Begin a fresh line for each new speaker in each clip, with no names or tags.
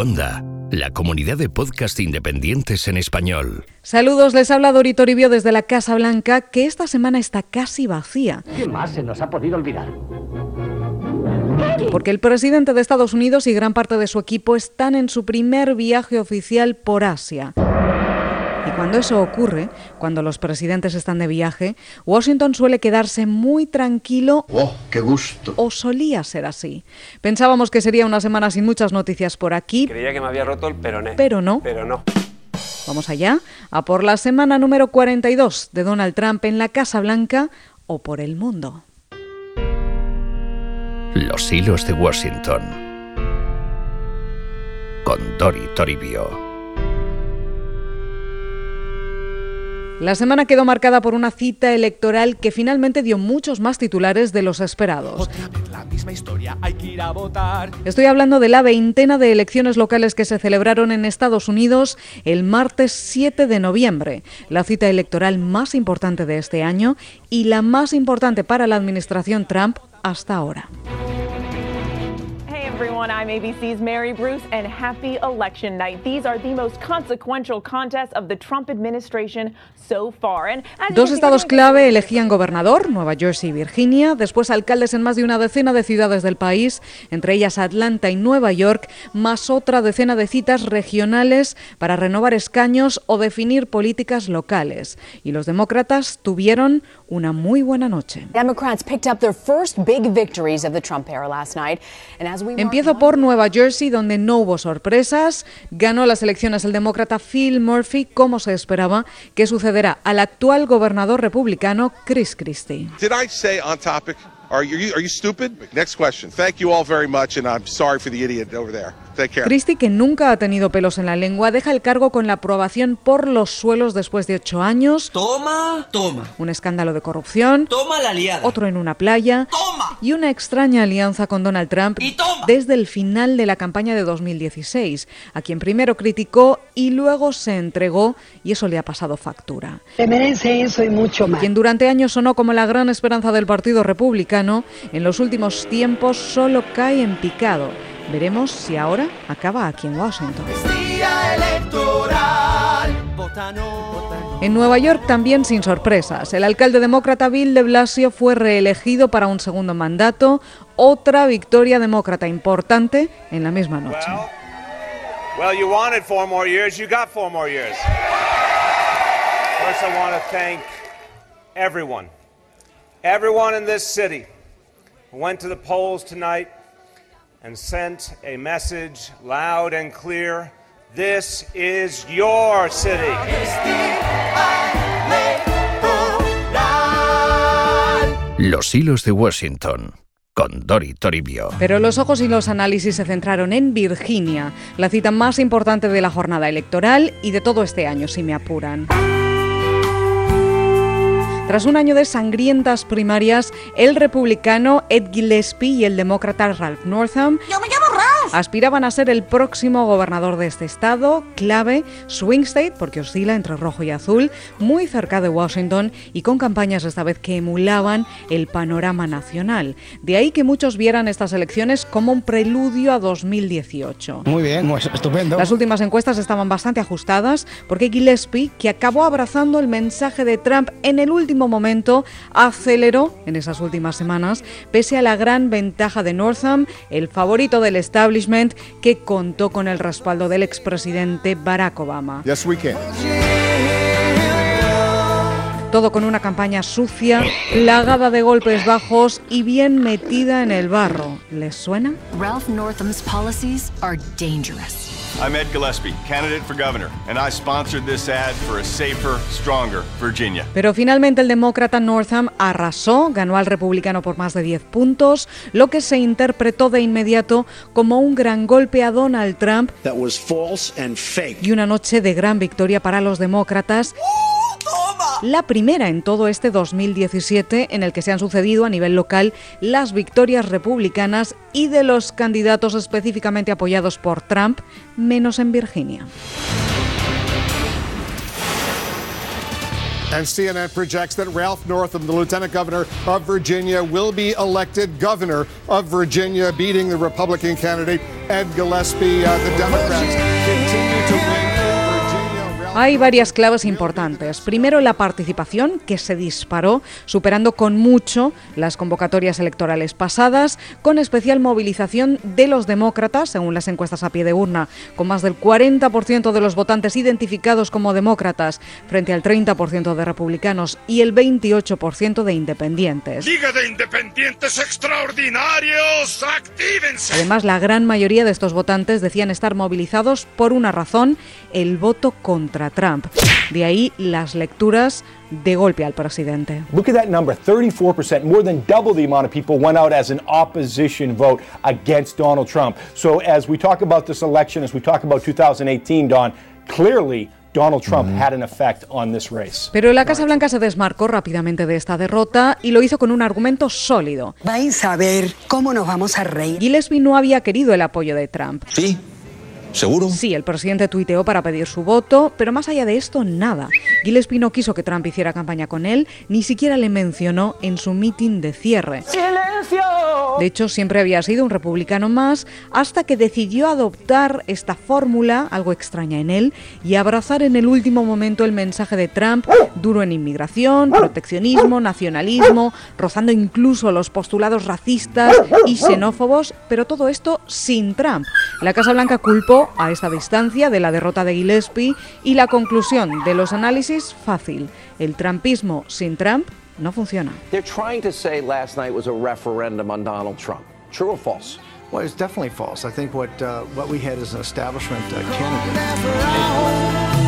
Onda, la comunidad de podcast independientes en español.
Saludos, les habla Dori Toribio desde la Casa Blanca, que esta semana está casi vacía.
¿Qué más se nos ha podido olvidar?
Porque el presidente de Estados Unidos y gran parte de su equipo están en su primer viaje oficial por Asia. Y cuando eso ocurre, cuando los presidentes están de viaje, Washington suele quedarse muy tranquilo.
¡Oh, qué gusto!
O solía ser así. Pensábamos que sería una semana sin muchas noticias por aquí.
Creía que me había roto el peroné.
Pero no.
Pero no.
Vamos allá, a por la semana número 42 de Donald Trump en la Casa Blanca o por el mundo.
Los hilos de Washington. Con Dori Toribio.
La semana quedó marcada por una cita electoral que finalmente dio muchos más titulares de los esperados. Estoy hablando de la veintena de elecciones locales que se celebraron en Estados Unidos el martes 7 de noviembre, la cita electoral más importante de este año y la más importante para la administración Trump hasta ahora.
Everyone. I'm ABC's Mary Bruce, and happy election night. These are the most consequential contests of the Trump administration so far. And
Dos estados clave elegían gobernador, Nueva Jersey y Virginia, después alcaldes en más de una decena de ciudades del país, entre ellas Atlanta y Nueva York, más otra decena de citas regionales para renovar escaños o definir políticas locales. Y los demócratas tuvieron una muy buena noche.
Democrats picked up their first big victories of the Trump era last night. And as we
Empiezo por Nueva Jersey, donde no hubo sorpresas. Ganó las elecciones el demócrata Phil Murphy, como se esperaba, que sucederá al actual gobernador republicano Chris Christie.
Did I say on topic? Are you, are you stupid? Next question. Thank you all very much, and I'm sorry for the idiot over there.
Christie, que nunca ha tenido pelos en la lengua, deja el cargo con la aprobación por los suelos después de ocho años.
Toma, toma.
Un escándalo de corrupción.
Toma la aliada.
Otro en una playa.
Toma.
Y una extraña alianza con Donald Trump
y toma.
desde el final de la campaña de 2016, a quien primero criticó y luego se entregó, y eso le ha pasado factura.
Se merece eso y mucho más.
Quien durante años sonó como la gran esperanza del Partido Republicano, en los últimos tiempos solo cae en picado Veremos si ahora acaba aquí en Washington. En Nueva York también sin sorpresas. El alcalde demócrata Bill de Blasio fue reelegido para un segundo mandato, otra victoria demócrata importante en la misma noche.
Well, you wanted four more years, you got four more years. First, I want to thank everyone, everyone in this city who went to the polls tonight and sent a message loud and clear. This is your city.
Los hilos de Washington con Dori Toribio.
Pero los ojos y los análisis se centraron en Virginia, la cita más importante de la jornada electoral y de todo este año, si me apuran. Tras un año de sangrientas primarias, el republicano Ed Gillespie y el demócrata Ralph Northam aspiraban a ser el próximo gobernador de este estado, clave, swing state, porque oscila entre rojo y azul, muy cerca de Washington y con campañas esta vez que emulaban el panorama nacional. De ahí que muchos vieran estas elecciones como un preludio a 2018.
Muy bien, pues, estupendo.
Las últimas encuestas estaban bastante ajustadas porque Gillespie, que acabó abrazando el mensaje de Trump en el último momento aceleró en esas últimas semanas, pese a la gran ventaja de Northam, el favorito del que contó con el respaldo del expresidente Barack Obama. Todo con una campaña sucia, plagada de golpes bajos y bien metida en el barro. ¿Les suena?
Ralph Northam's policies are dangerous.
I'm Ed Gillespie, candidate for governor, and I sponsored this ad for a safer, stronger Virginia.
Pero finalmente el demócrata Northam arrasó, ganó al republicano por más de 10 puntos, lo que se interpretó de inmediato como un gran golpe a Donald Trump
That was false and fake.
y una noche de gran victoria para los demócratas. La primera en todo este 2017 en el que se han sucedido a nivel local las victorias republicanas y de los candidatos específicamente apoyados por Trump, menos en Virginia.
And CNN projects that Ralph Northam, the lieutenant governor of Virginia, will be elected governor of Virginia, beating the Republican candidate Ed Gillespie. Uh, the Democrats continue to win.
Hay varias claves importantes. Primero, la participación, que se disparó, superando con mucho las convocatorias electorales pasadas, con especial movilización de los demócratas, según las encuestas a pie de urna, con más del 40% de los votantes identificados como demócratas, frente al 30% de republicanos y el 28% de independientes.
Liga de Independientes Extraordinarios, actívense.
Además, la gran mayoría de estos votantes decían estar movilizados por una razón, el voto contra Trump. De ahí las lecturas de golpe al presidente.
Look at that number, 34%, more than double the amount of people went out as an opposition vote against Donald Trump. So as we talk about this election, as we talk about 2018, Don, clearly Donald Trump had an effect on this race.
Pero la Casa Blanca se desmarcó rápidamente de esta derrota y lo hizo con un argumento sólido.
Vais a ver cómo nos vamos a reír.
Gillespie no había querido el apoyo de Trump.
Sí, ¿Seguro?
Sí, el presidente tuiteó para pedir su voto, pero más allá de esto, nada. Gillespie no quiso que Trump hiciera campaña con él, ni siquiera le mencionó en su mitin de cierre.
¡Silencio!
De hecho, siempre había sido un republicano más, hasta que decidió adoptar esta fórmula, algo extraña en él, y abrazar en el último momento el mensaje de Trump, duro en inmigración, proteccionismo, nacionalismo, rozando incluso los postulados racistas y xenófobos, pero todo esto sin Trump. La Casa Blanca culpó a esta distancia de la derrota de Gillespie y la conclusión de los análisis fácil. El trumpismo sin Trump no funciona.
They're trying to say last night was a referendum on Donald Trump. True or false?
Well, it's definitely false. I think what uh, what we had is an establishment uh, candidate.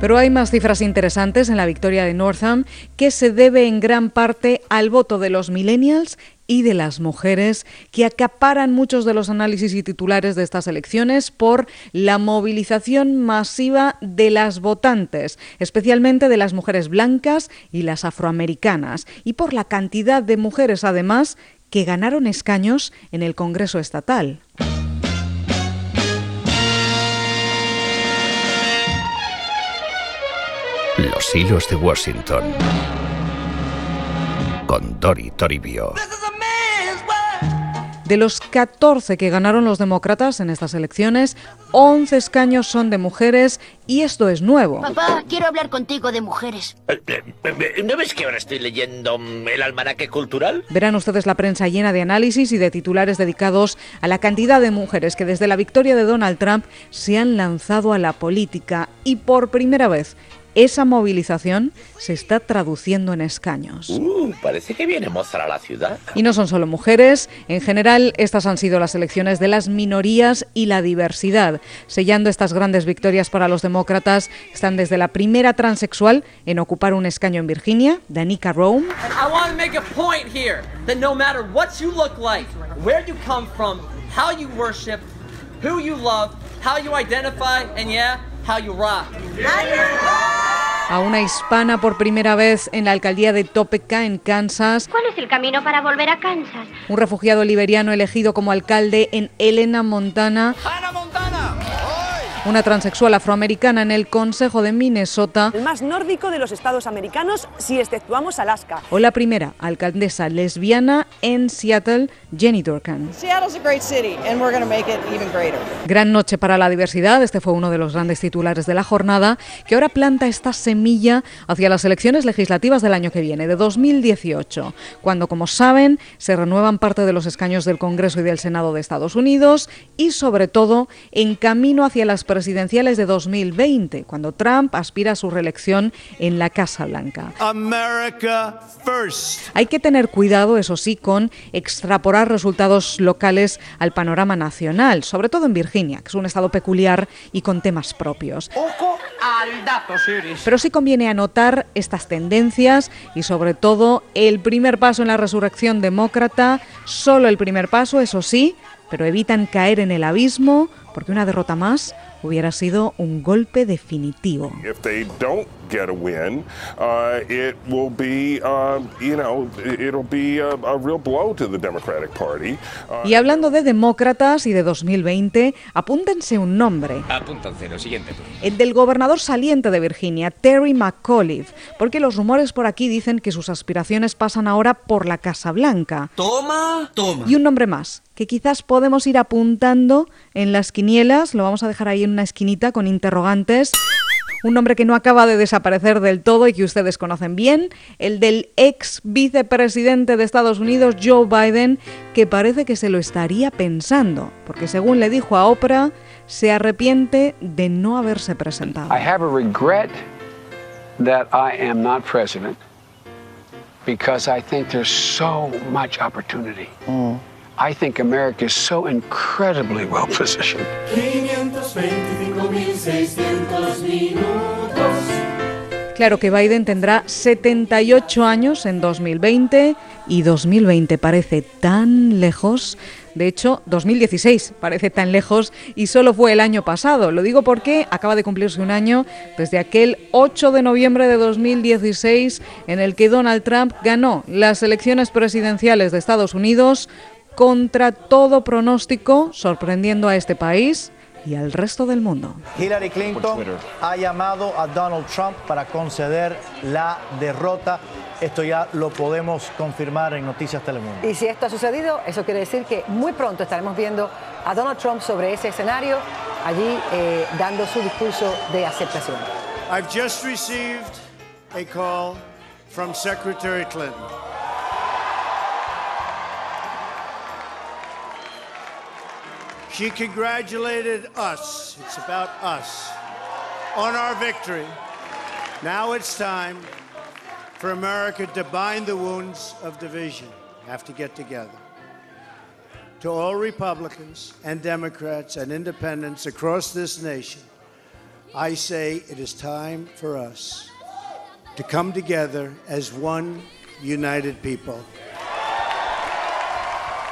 Pero hay más cifras interesantes en la victoria de Northam que se debe en gran parte al voto de los millennials y de las mujeres que acaparan muchos de los análisis y titulares de estas elecciones por la movilización masiva de las votantes, especialmente de las mujeres blancas y las afroamericanas, y por la cantidad de mujeres además que ganaron escaños en el Congreso estatal.
Los hilos de Washington. Con Dori Toribio.
De los 14 que ganaron los demócratas en estas elecciones, 11 escaños son de mujeres y esto es nuevo.
Papá, quiero hablar contigo de mujeres.
¿No ves que ahora estoy leyendo el almanaque cultural?
Verán ustedes la prensa llena de análisis y de titulares dedicados a la cantidad de mujeres que desde la victoria de Donald Trump se han lanzado a la política y por primera vez esa movilización se está traduciendo en escaños.
Uh, parece que viene mozar a la ciudad.
Y no son solo mujeres, en general estas han sido las elecciones de las minorías y la diversidad. Sellando estas grandes victorias para los demócratas están desde la primera transexual en ocupar un escaño en Virginia, Danica Rome.
I want to make a point here that no matter what you look like, where you come from, how you worship, who you love, how you identify, and yeah, how you rock.
A una hispana por primera vez en la alcaldía de Topeka, en Kansas.
¿Cuál es el camino para volver a Kansas?
Un refugiado liberiano elegido como alcalde en Helena, Montana. Una transexual afroamericana en el Consejo de Minnesota.
El más nórdico de los estados americanos, si exceptuamos Alaska.
O la primera alcaldesa lesbiana en Seattle, Jenny Durkan.
Seattle's a great city and we're going to make it even greater.
Gran noche para la diversidad, este fue uno de los grandes titulares de la jornada, que ahora planta esta semilla hacia las elecciones legislativas del año que viene, de 2018, cuando, como saben, se renuevan parte de los escaños del Congreso y del Senado de Estados Unidos y, sobre todo, en camino hacia las presidenciales de 2020, cuando Trump aspira a su reelección en la Casa Blanca.
First.
Hay que tener cuidado, eso sí, con extrapolar resultados locales al panorama nacional, sobre todo en Virginia, que es un estado peculiar y con temas propios.
Ojo al dato, Siris.
Pero sí conviene anotar estas tendencias y sobre todo el primer paso en la resurrección demócrata, solo el primer paso, eso sí, pero evitan caer en el abismo porque una derrota más hubiera sido un golpe definitivo.
Get a win, uh, it will be, uh, you know, it'll be a, a, real blow to the Democratic Party.
Uh, y hablando de demócratas y de 2020, apúntense un nombre.
Apúntense, lo siguiente.
El del gobernador saliente de Virginia, Terry McAuliffe, porque los rumores por aquí dicen que sus aspiraciones pasan ahora por la Casa Blanca.
Toma, toma.
Y un nombre más, que quizás podemos ir apuntando en las quinielas, lo vamos a dejar ahí en una esquinita con interrogantes un nombre que no acaba de desaparecer del todo y que ustedes conocen bien, el del ex vicepresidente de Estados Unidos, Joe Biden, que parece que se lo estaría pensando, porque según le dijo a Oprah, se arrepiente de no haberse presentado.
I have a regret that I am not president because I think there's so much opportunity. Mm. I think America is so incredibly well positioned.
Claro que Biden tendrá 78 años en 2020 y 2020 parece tan lejos. De hecho, 2016 parece tan lejos y solo fue el año pasado. Lo digo porque acaba de cumplirse un año desde aquel 8 de noviembre de 2016 en el que Donald Trump ganó las elecciones presidenciales de Estados Unidos contra todo pronóstico, sorprendiendo a este país y al resto del mundo.
Hillary Clinton ha llamado a Donald Trump para conceder la derrota. Esto ya lo podemos confirmar en Noticias Telemundo.
Y si esto ha sucedido, eso quiere decir que muy pronto estaremos viendo a Donald Trump sobre ese escenario, allí eh, dando su discurso de aceptación.
I've just received a call from Secretary Clinton. She congratulated us, it's about us, on our victory. Now it's time for America to bind the wounds of division. Have to get together. To all Republicans and Democrats and independents across this nation, I say it is time for us to come together as one united people.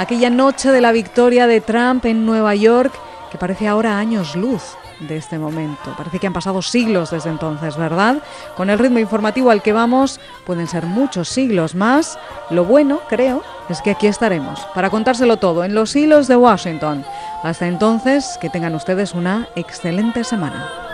Aquella noche de la victoria de Trump en Nueva York, que parece ahora años luz de este momento. Parece que han pasado siglos desde entonces, ¿verdad? Con el ritmo informativo al que vamos, pueden ser muchos siglos más. Lo bueno, creo, es que aquí estaremos para contárselo todo en los hilos de Washington. Hasta entonces, que tengan ustedes una excelente semana.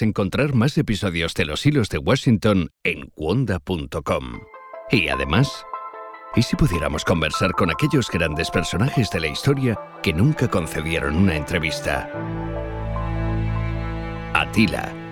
Encontrar más episodios de Los Hilos de Washington en cuonda.com. Y además, ¿y si pudiéramos conversar con aquellos grandes personajes de la historia que nunca concedieron una entrevista? Atila